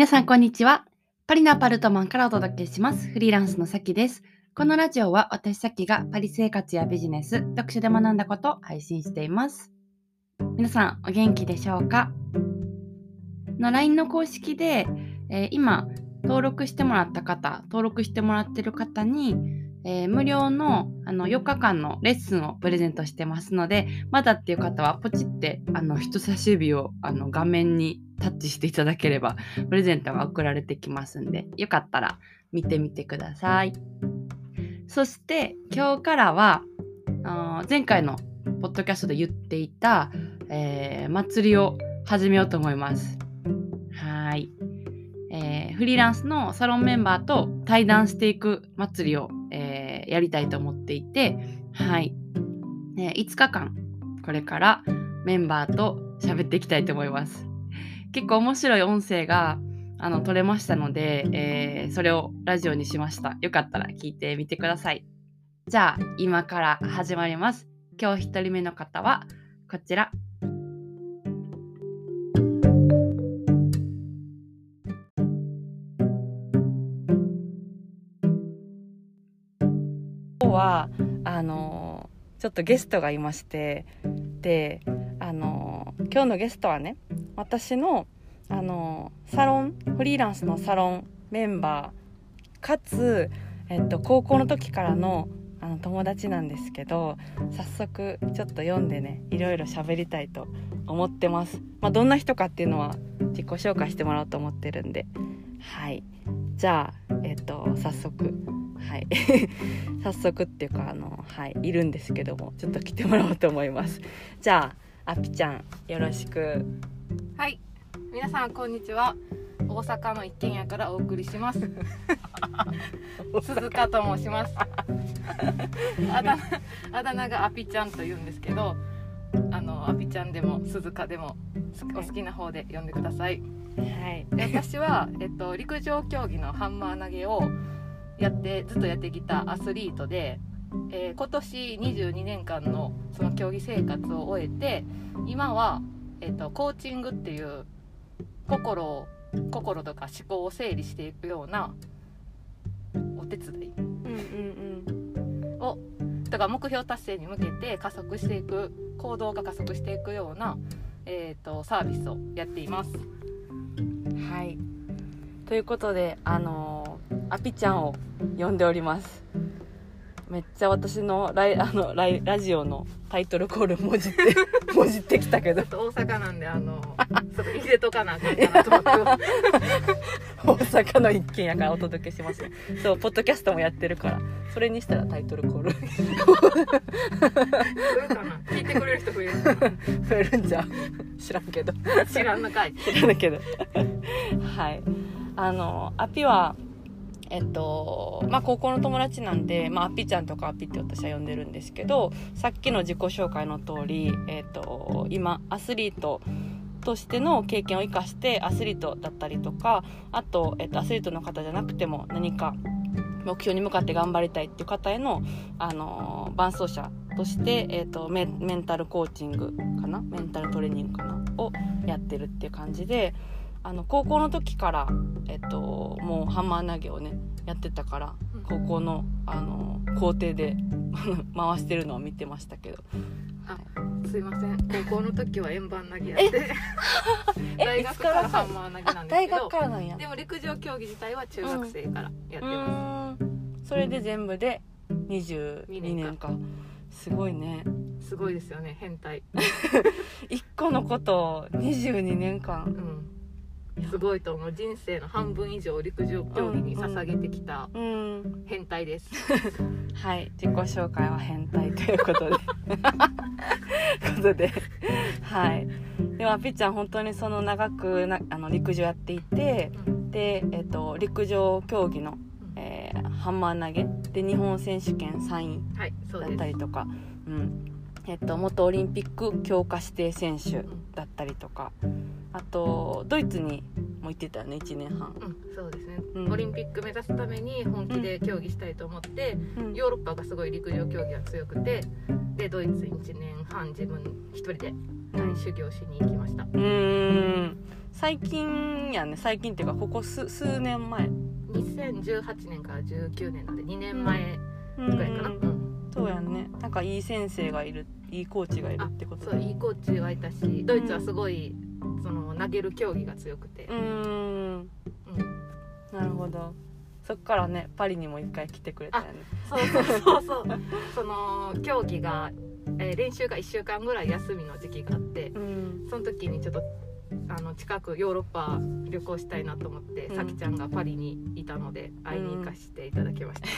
皆さん、こんにちは。パリのアパルトマンからお届けします。フリーランスのさきです。このラジオは私さきがパリ生活やビジネス、読書で学んだことを配信しています。皆さん、お元気でしょうか？の ?LINE の公式で、えー、今、登録してもらった方、登録してもらってる方に、えー、無料のあの4日間のレッスンをプレゼントしてますので、まだっていう方はポチってあの人差し指をあの画面にタッチしていただければプレゼントが送られてきますんでよかったら見てみてください。そして今日からはあ前回のポッドキャストで言っていた、えー、祭りを始めようと思います。はい、えー、フリーランスのサロンメンバーと対談していく祭りを、えー、やりたいと思っていてはい、えー、5日間これからメンバーと喋っていきたいと思います。結構面白い音声があの撮れましたので、えー、それをラジオにしました。よかったら聞いてみてください。じゃあ今から始まります。今日1人目の方はこちら。今日はあのちょっとゲストがいましてであの今日のゲストはね私のあのサロンフリーランスのサロンメンバーかつ、えっと、高校の時からのあの友達なんですけど早速ちょっと読んでねいろいろ喋りたいと思ってます、まあ、どんな人かっていうのは自己紹介してもらおうと思ってるんで。はい。じゃあえっと早速はい。早速っていうかあのはいいるんですけどもちょっと来てもらおうと思います。じゃああぴちゃんよろしくはい。皆さんこんにちは。大阪の一軒家からお送りします。鈴鹿と申します。あだあだ名がアピちゃんと言うんですけどあのアピちゃんでも鈴鹿でもお好きな方で呼んでください、はい、で私は、えっと、陸上競技のハンマー投げをやってずっとやってきたアスリートで、えー、今年22年間のその競技生活を終えて今はえっと、コーチングっていう心を心とか思考を整理していくようなお手伝い、うんうんうん、をだから目標達成に向けて加速していく行動が加速していくような、えーと、サービスをやっています。はいということであのー、アピちゃんを呼んでおります。めっちゃ私のライあのライラジオのタイトルコールもじって もじってきたけど。大阪なんであの ちょっと入れとかなあかんかなと思って。大阪の一軒やからお届けしますね。そうポッドキャストもやってるから。それにしたらタイトルコール。聞いてくれる人増える。増えるんじゃ知らんけど。知らんのかい。知らんけど。はい。あのアピはえっとまあ、高校の友達なんで、まあ、アピちゃんとかアピって私は呼んでるんですけどさっきの自己紹介の通り、えっと、今アスリートとしての経験を生かしてアスリートだったりとかあと、えっと、アスリートの方じゃなくても何か目標に向かって頑張りたいっていう方への、あの伴走者として、えーとメンタルコーチングかな？メンタルトレーニングかな？をやってるっていう感じであの高校の時から、えっと、もうハンマー投げをねやってたから高校のあの校庭で 回してるのを見てましたけど。あすいません。高校の時は円盤投げやって。大学からハンマー投げなんですけど。大学からなんや？でも陸上競技自体は中学生からやってます、うん、それで全部で22年か。すごいね。すごいですよね。変態。一個のことを22年間、うんすごいと思う。人生の半分以上陸上競技に捧げてきた変態です、はい。自己紹介は変態ということで。ことで。はい。ではぴっちゃん本当にその長くなあの陸上やっていて、うん、で、えっと、陸上競技の、えー、ハンマー投げ。で日本選手権3位だったりとか、はい、うん。えっと、元オリンピック強化指定選手だったりとか、あとドイツにも行ってたよね1年半、うん、そうですね、うん、オリンピック目指すために本気で競技したいと思って、うん、ヨーロッパがすごい陸上競技が強くてでドイツに1年半自分一人で、はい、修行しに行きました。うん。最近やね最近っていうかここ数数年前。2018年から19年なんで2年前ぐらいかな、うん。そうやんね。なんかいい先生がいるいいコーチがいるってことそういいコーチがいたしドイツはすごい、うん、その投げる競技が強くて。うん。うん。なるほど。そっからねパリにも一回来てくれたよね。そうそうそう。そうその競技が、えー、練習が1週間ぐらい休みの時期があって、うん、その時にちょっとあの近くヨーロッパ旅行したいなと思って、うん、さきちゃんがパリにいたので会いに行かせていただきました、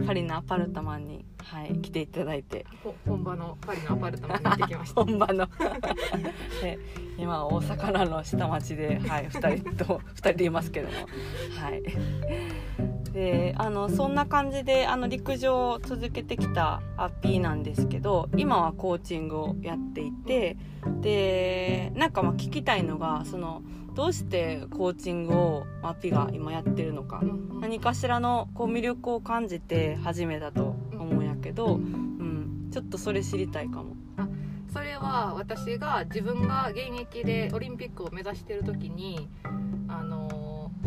うん、パリのアパルタマンに、はい、来ていただいて。本場のパリのアパルタマンに行ってきました。本場の。で 今大阪の下町で、はい、2人と2人でいますけども。はいであのそんな感じであの陸上を続けてきたアッピーなんですけど今はコーチングをやっていてでなんかまあ聞きたいのがそのどうしてコーチングをアッピーが今やってるのか何かしらのこう魅力を感じて始めたと思うんやけど、うん、ちょっとそれ知りたいかも。それは私が自分が現役でオリンピックを目指してる時にあの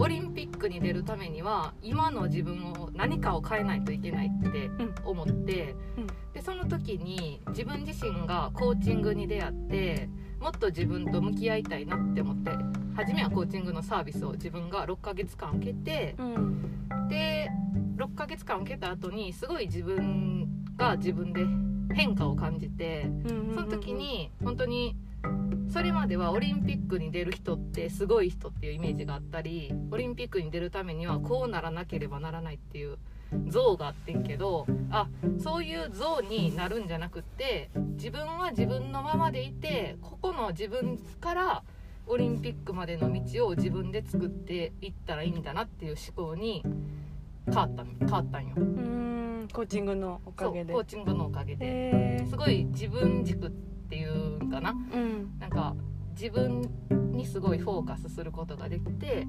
オリンピックに出るためには今の自分を何かを変えないといけないって思って、うん。うん、でその時に自分自身がコーチングに出会ってもっと自分と向き合いたいなって思って初めはコーチングのサービスを自分が6ヶ月間受けて、うん、で6ヶ月間受けた後にすごい自分が自分で変化を感じて、その時に本当にそれまではオリンピックに出る人ってすごい人っていうイメージがあったりオリンピックに出るためにはこうならなければならないっていう像があってんけどあそういう像になるんじゃなくって自分は自分のままでいてここの自分からオリンピックまでの道を自分で作っていったらいいんだなっていう思考に変わった変わったんよ。うんコーチングのおかげで。コーチングのおかげで。すごい自分軸っていうんかな、うん、なんか自分にすごいフォーカスすることができて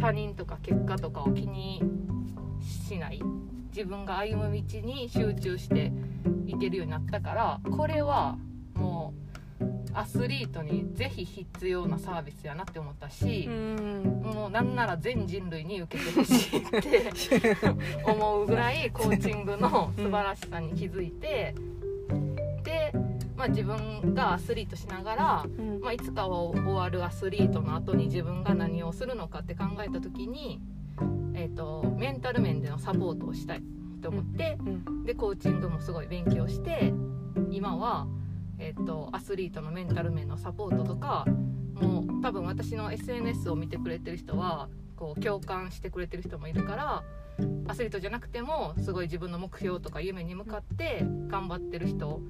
他人とか結果とかを気にしない。自分が歩む道に集中していけるようになったからこれはもうアスリートにぜひ必要なサービスやなって思ったし、うん、もうなんなら全人類に受けてほしいって思うぐらいコーチングの素晴らしさに気づいて。まあ、自分がアスリートしながら、うん、まあ、いつかは終わるアスリートの後に自分が何をするのかって考えた時に、えーと、メンタル面でのサポートをしたいと思って、うん、でコーチングもすごい勉強して今は、えーと、アスリートのメンタル面のサポートとかもう多分私の SNS を見てくれてる人はこう共感してくれてる人もいるからアスリートじゃなくてもすごい自分の目標とか夢に向かって頑張ってる人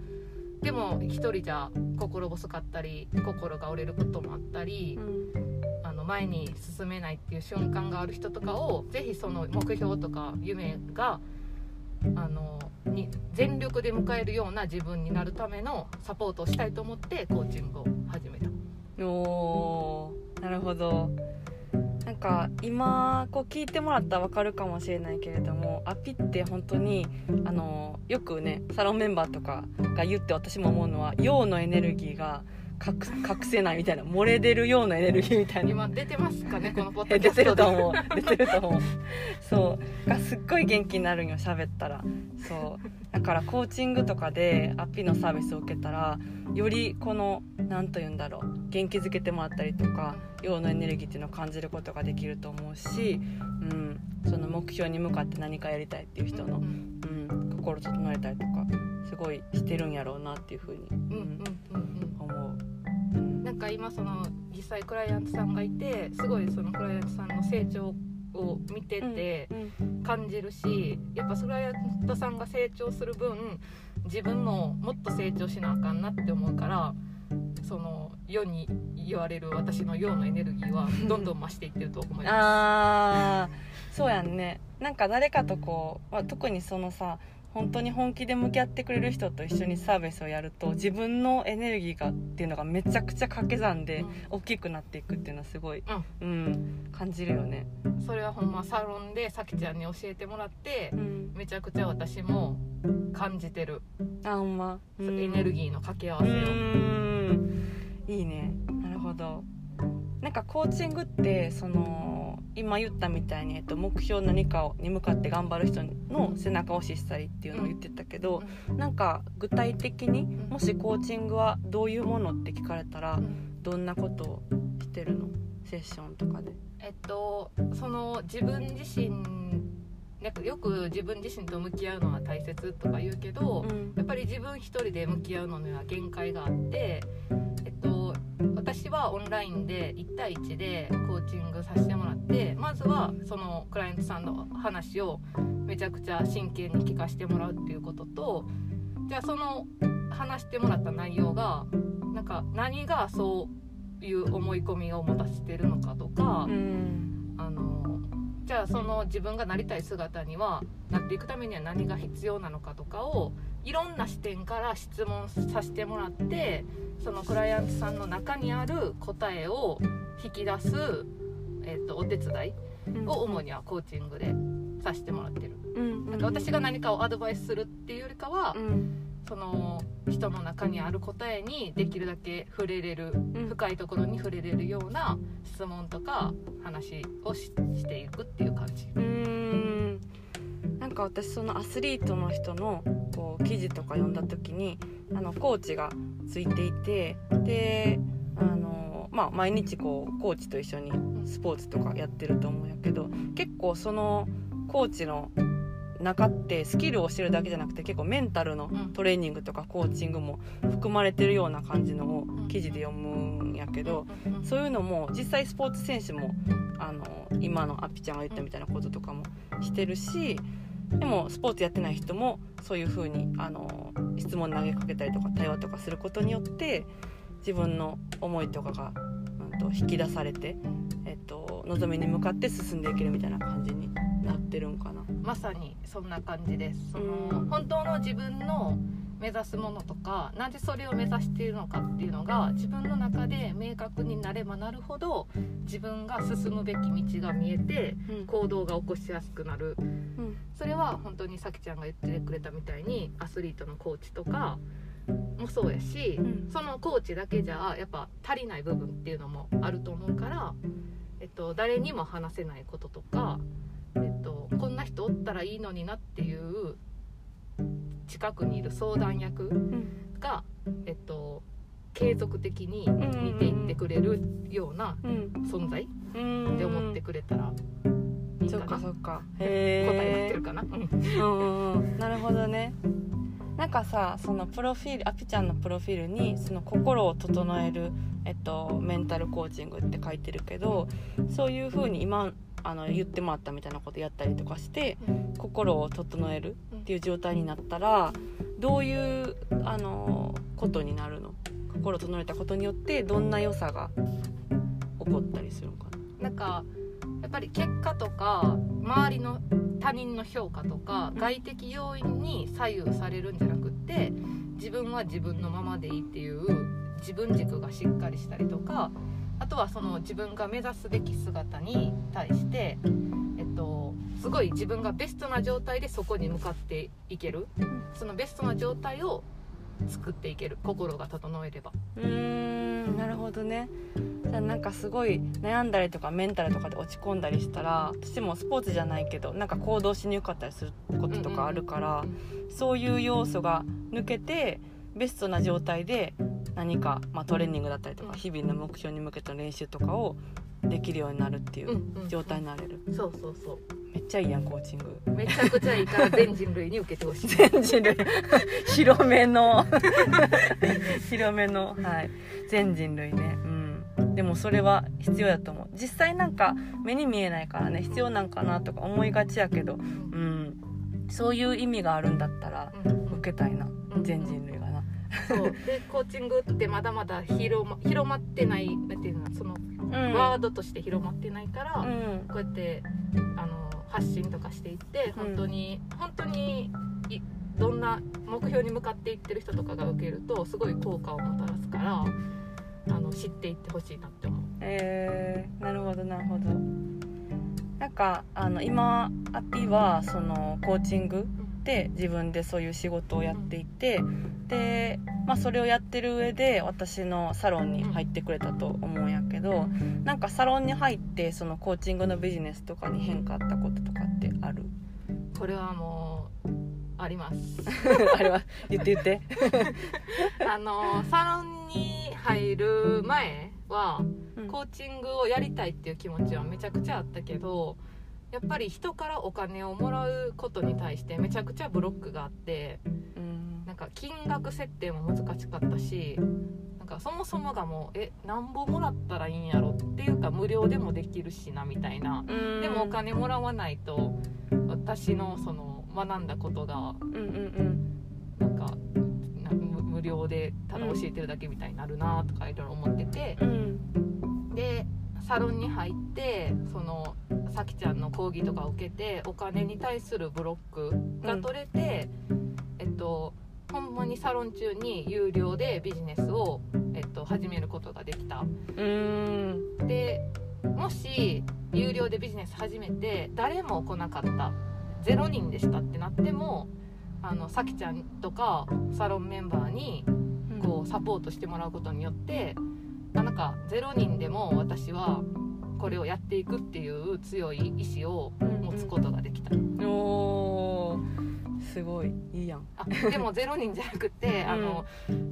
でも一人じゃ心細かったり心が折れることもあったり、うん、あの前に進めないっていう瞬間がある人とかをぜひその目標とか夢があのに全力で迎えるような自分になるためのサポートをしたいと思ってコーチングを始めた。おなるほどなんか今こう聞いてもらったら分かるかもしれないけれどもアピって本当にあのよくねサロンメンバーとかが言って私も思うのは陽のエネルギーが隠隠せないみたいな漏れ出るようなエネルギーみたいな。今出てますかねこのポッドキャスト 出てると思う。出てると思う。そう。がすっごい元気になるんよ喋ったら。そう。だからコーチングとかでアッピのサービスを受けたらよりこの何と言うんだろう元気づけてもらったりとか陽のエネルギーっていうのを感じることができると思うし、うん、その目標に向かって何かやりたいっていう人の、うん、心整えたりとかすごいしてるんやろうなっていうふうに、うん思う。なんか今その実際クライアントさんがいてすごいそのクライアントさんの成長を見てて感じるし、やっぱクライアントさんが成長する分自分ももっと成長しなあかんなって思うからその世に言われる私の陽のエネルギーは どんどん増していってると思います。あそうやんね。なんか誰かとこう、まあ、特にそのさ本当に本気で向き合ってくれる人と一緒にサービスをやると自分のエネルギーがっていうのがめちゃくちゃ掛け算で大きくなっていくっていうのはすごい、うん、うん、感じるよね。それはほんまサロンでさきちゃんに教えてもらって、うん、めちゃくちゃ私も感じてる。あほんま、うん、エネルギーの掛け合わせをいいね。なるほど。なんかコーチングってその今言ったみたいに、えっと、目標何かに向かって頑張る人の背中を押ししたりっていうのを言ってたけど、うん、なんか具体的にもしコーチングはどういうものって聞かれたらどんなことをしてるの？セッションとかで。えっとその自分自身なんかよく自分自身と向き合うのは大切とか言うけど、うん、やっぱり自分一人で向き合うのには限界があって、えっと、私はオンラインで1対1でコーチングさせてもらってまずはそのクライアントさんの話をめちゃくちゃ真剣に聞かせてもらうっていうこととじゃあその話してもらった内容がなんか何がそういう思い込みを持たせてるのかとか、うん、あのじゃあその自分がなりたい姿にはなっていくためには何が必要なのかとかをいろんな視点から質問させてもらってそのクライアントさんの中にある答えを引き出す、えーと、お手伝いを主にはコーチングでさせてもらってる。なんか私が何かをアドバイスするっていうよりかは、その人の中にある答えにできるだけ触れれる、深いところに触れれるような質問とか話をしていくっていう感じ。うんなんか私そのアスリートの人のこう記事とか読んだ時にあのコーチがついていてであの、まあ、毎日こうコーチと一緒にスポーツとかやってると思うんやけど結構そのコーチの中ってスキルを教えるだけじゃなくて結構メンタルのトレーニングとかコーチングも含まれてるような感じのを記事で読むんやけどそういうのも実際スポーツ選手もあの今のアピちゃんが言ったみたいなこととかもしてるしでもスポーツやってない人もそういう風にあに質問投げかけたりとか対話とかすることによって自分の思いとかが、うん、と引き出されて、えっと、望みに向かって進んでいけるみたいな感じになってるんかな。まさにそんな感じです。その本当の自分の目指すものとかなぜそれを目指しているのかっていうのが自分の中で明確になればなるほど自分が進むべき道が見えて行動が起こしやすくなる、うん、それは本当にさきちゃんが言ってくれたみたいにアスリートのコーチとかもそうやし、うん、そのコーチだけじゃやっぱ足りない部分っていうのもあると思うから、えっと、誰にも話せないこととか、えっと、こんな人おったらいいのになっていう近くにいる相談役が、えっと、継続的に見ていってくれるような存在って思ってくれたらいいかな。そっか。そっか答えってるかな。うん、なるほどね。なんかさそのプロフィールアピちゃんのプロフィールにその心を整える、えっと、メンタルコーチングって書いてるけどそういう風に今あの言ってもらったみたいなことやったりとかして、心を整えるっていう状態になったらどういうあのことになるの？心整えたことによってどんな良さが起こったりするのかな？なんかやっぱり結果とか周りの他人の評価とか外的要因に左右されるんじゃなくって自分は自分のままでいいっていう自分軸がしっかりしたりとかあとはその自分が目指すべき姿に対して、えっと、すごい自分がベストな状態でそこに向かっていける。そのベストな状態を作っていける。心が整えれば。うーんなるほどね。じゃあなんかすごい悩んだりとかメンタルとかで落ち込んだりしたら私もスポーツじゃないけどなんか行動しにくかったりすることとかあるから、そういう要素が抜けてベストな状態で何か、まあ、トレーニングだったりとか日々の目標に向けた練習とかをできるようになるっていう状態になれる、うんうん、そうそうそう。めっちゃいいやんコーチング。めちゃくちゃいいから 全人類に受けてほしい。全人類。広めの。広めの。はい。全人類ね。うん。でもそれは必要だと思う。実際なんか目に見えないからね必要なんかなとか思いがちやけどうん。そういう意味があるんだったら受けたいな、全人類そう。でコーチングってまだまだ広ま広まってないなんていうのその、ワードとして広まってないから、うん、こうやってあの発信とかしていって本当に、うん、本当にどんな目標に向かっていってる人とかが受けるとすごい効果をもたらすからあの知っていってほしいなって思う。えー、なるほどなるほど。なんかあの今アピはそのコーチングで自分でそういう仕事をやっていてで、まあ、それをやってる上で私のサロンに入ってくれたと思うんやけどなんかサロンに入ってそのコーチングのビジネスとかに変化あったこととかってある？これはもうあります。あれは言って言って。あのサロンに入る前はうん。コーチングをやりたいっていう気持ちはめちゃくちゃあったけどやっぱり人からお金をもらうことに対してめちゃくちゃブロックがあってうん。なんか金額設定も難しかったしなんかそもそもがもうえなんぼもらったらいいんやろっていうか無料でもできるしなみたいな。でもお金もらわないと私のその学んだことがうんうんうん。なんか無料でただ教えてるだけみたいになるなとかいろいろ思ってて。うん。でサロンに入ってそのさきちゃんの講義とかを受けてお金に対するブロックが取れて、えっとほんまにサロン中に有料でビジネスを、えっと、始めることができた。うんでもし有料でビジネス始めて誰も来なかった0人でしたってなってもあのさきちゃんとかサロンメンバーにこうサポートしてもらうことによってあなんか0人でも私はこれをやっていくっていう強い意志を持つことができた、おーすごい。いいやん。あでも0人じゃなくて、あの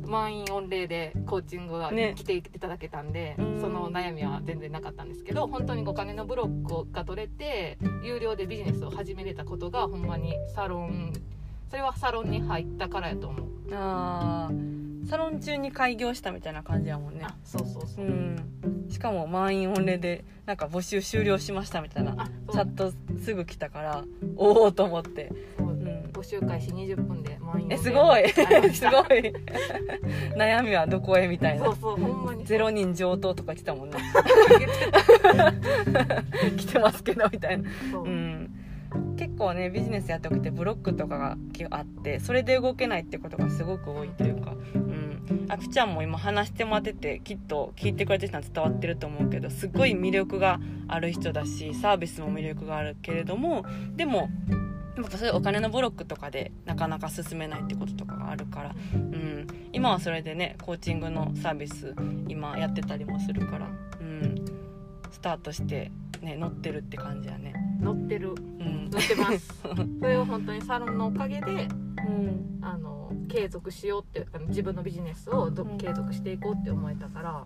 満員御礼でコーチングがね。来ていただけたんで、うん。その悩みは全然なかったんですけど本当にお金のブロックが取れて有料でビジネスを始めれたことがほんまにサロンそれはサロンに入ったからやと思う。あーサロン中に開業したみたいな感じやもんね。あそうそうそう。う、ん。しかも満員御礼でなんか募集終了しましたみたいな。あチそう。ャットすぐ来たからおおと思って、そう。うん、募集開始20分で満員御礼。えすごい。ありましすたごい。悩みはどこへみたいな。そうそうほんまに。ゼロ人上等とか来たもんね。来てますけどみたいな。そう。うん。結構ねビジネスやっておきてブロックとかがあってそれで動けないってことがすごく多いというか、うん、あきちゃんも今話してもらっててきっと聞いてくれてる人は伝わってると思うけどすっごい魅力がある人だしサービスも魅力があるけれどもでもやっぱそういうお金のブロックとかでなかなか進めないってこととかがあるから、うん、今はそれでねコーチングのサービス今やってたりもするから、うん、スタートして、ね、乗ってるって感じやね。乗ってる。うん。乗ってます。それを本当にサロンのおかげでうん。あの継続しようってあの自分のビジネスを継続していこうって思えたから。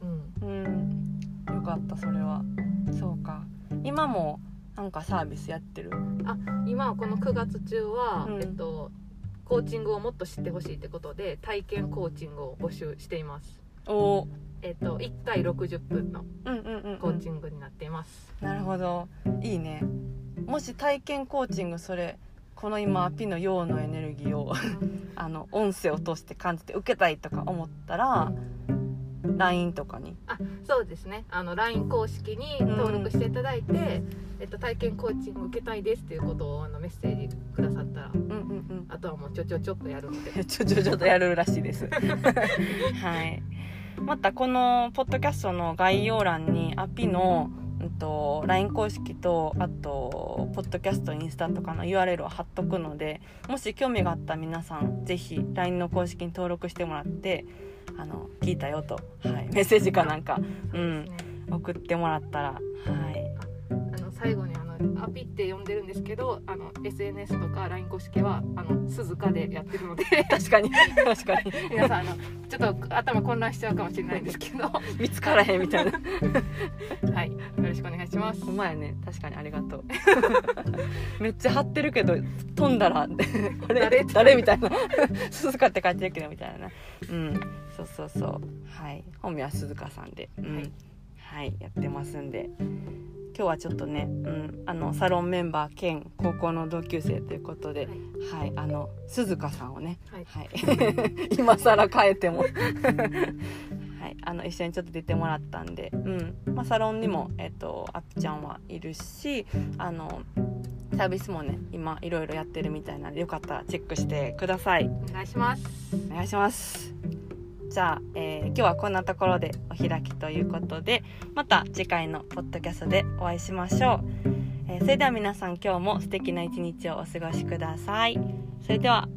うん。うん、よかったそれは。そうか。今もなんかサービスやってる？今はこの9月中は、うん。えっとコーチングをもっと知ってほしいってことで体験コーチングを募集しています。お。えっと1回60分のコーチングになっています、なるほど。いいね。もし体験コーチングそれこの今ピの陽のエネルギーをあの音声を通して感じて受けたいとか思ったら LINE とかに。あそうですね。あの LINE 公式に登録していただいて、えっと、体験コーチング受けたいですっていうことをあのメッセージくださったらうんうんあとはもうちょちょちょっとやるので。う んちょちょちょっとやるらしいです。はい。またこのポッドキャストの概要欄にアピのうんと LINE 公式とあとポッドキャストインスタとかの URL を貼っとくのでもし興味があった皆さんぜひ LINE の公式に登録してもらってあの聞いたよと、はい、メッセージかなんかそうですね、送ってもらったらはい。あの最後にアピって呼んでるんですけどあの SNS とか LINE 公式はあの鈴鹿でやってるので。確かに。確かに。皆さんあのちょっと頭混乱しちゃうかもしれないんですけど。は見つからへんみたいな。い。よろしくお願いします。ほんまやね。確かにありがとう。めっちゃ張ってるけど飛んだらあれ誰？誰みたいな。鈴鹿って書いてるけどみたいな。うん。そうそうそう。はい。本名は鈴鹿さんで。うん。はいはい、やってますんで。今日はちょっとね、うん、あのサロンメンバー兼高校の同級生ということで、はい、あの鈴鹿さんをね、はい。はい、今更変えても。はい、あの一緒にちょっと出てもらったんで、うん。まあ、サロンにも、えっとアップちゃんはいるしあのサービスもね今いろいろやってるみたいなのでよかったらチェックしてください。お願いします。お願いしますじゃあ、えー今日はこんなところでお開きということでまた次回のポッドキャストでお会いしましょう、えーそれでは皆さん今日も素敵な一日をお過ごしください。それでは